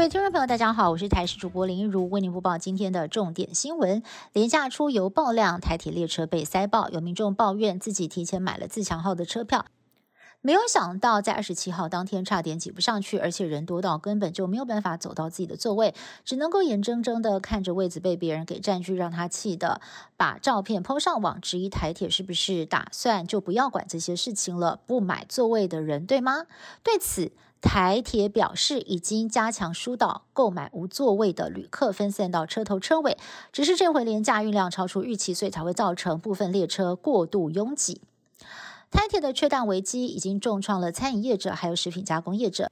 各位听众朋友，大家好，我是台视主播林一如，为您播报今天的重点新闻。廉价出游爆量，台铁列车被塞爆，有民众抱怨自己提前买了自强号的车票，没有想到在二十七号当天差点挤不上去，而且人多到根本就没有办法走到自己的座位，只能够眼睁睁的看着位子被别人给占据，让他气的把照片抛上网，质疑台铁是不是打算就不要管这些事情了，不买座位的人，对吗？对此。台铁表示，已经加强疏导购买无座位的旅客，分散到车头车尾。只是这回廉价运量超出预期，所以才会造成部分列车过度拥挤。台铁的缺蛋危机已经重创了餐饮业者，还有食品加工业者。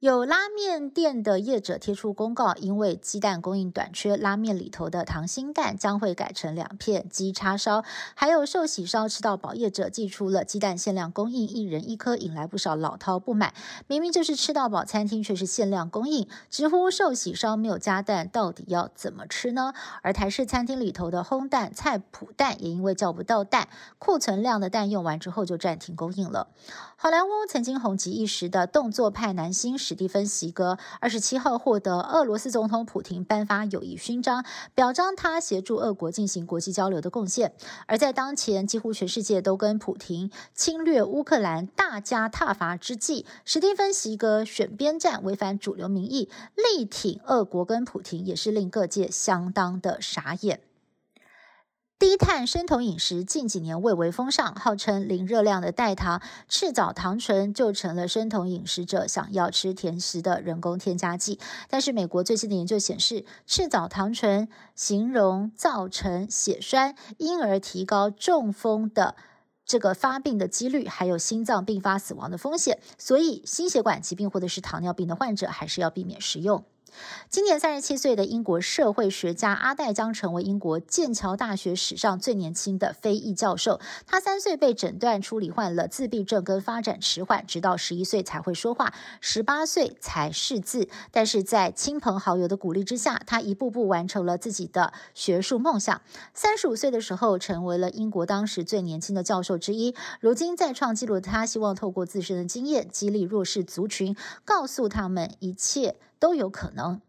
有拉面店的业者贴出公告，因为鸡蛋供应短缺，拉面里头的溏心蛋将会改成两片鸡叉烧。还有寿喜烧吃到饱业者寄出了鸡蛋限量供应，一人一颗，引来不少老饕不满。明明就是吃到饱餐厅，却是限量供应，直呼寿喜烧没有加蛋，到底要怎么吃呢？而台式餐厅里头的烘蛋菜脯蛋也因为叫不到蛋，库存量的蛋用完之后就暂停供应了。好莱坞曾经红极一时的动作派男星。史蒂芬·席格二十七号获得俄罗斯总统普廷颁发友谊勋章，表彰他协助俄国进行国际交流的贡献。而在当前几乎全世界都跟普廷侵略乌克兰大加挞伐之际，史蒂芬·席格选边站，违反主流民意，力挺俄国跟普廷，也是令各界相当的傻眼。低碳生酮饮食近几年蔚为风尚，号称零热量的代糖赤藻糖醇就成了生酮饮食者想要吃甜食的人工添加剂。但是美国最新的研究显示，赤藻糖醇形容造成血栓，因而提高中风的这个发病的几率，还有心脏病发死亡的风险。所以，心血管疾病或者是糖尿病的患者还是要避免食用。今年三十七岁的英国社会学家阿黛将成为英国剑桥大学史上最年轻的非裔教授。他三岁被诊断出罹患了自闭症跟发展迟缓，直到十一岁才会说话，十八岁才识字。但是在亲朋好友的鼓励之下，他一步步完成了自己的学术梦想。三十五岁的时候，成为了英国当时最年轻的教授之一。如今再创纪录的他，希望透过自身的经验，激励弱势族群，告诉他们一切。都有可能。能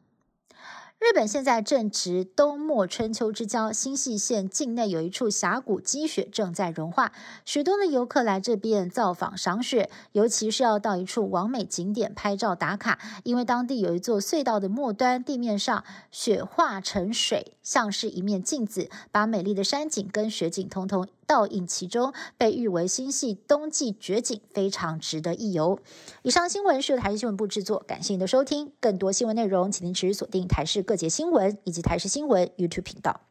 日本现在正值冬末春秋之交，新泻县境内有一处峡谷积雪正在融化，许多的游客来这边造访赏雪，尤其是要到一处完美景点拍照打卡，因为当地有一座隧道的末端，地面上雪化成水，像是一面镜子，把美丽的山景跟雪景通通。倒映其中，被誉为新系冬季绝景，非常值得一游。以上新闻是由台视新闻部制作，感谢您的收听。更多新闻内容，请您持续锁定台视各节新闻以及台视新闻 YouTube 频道。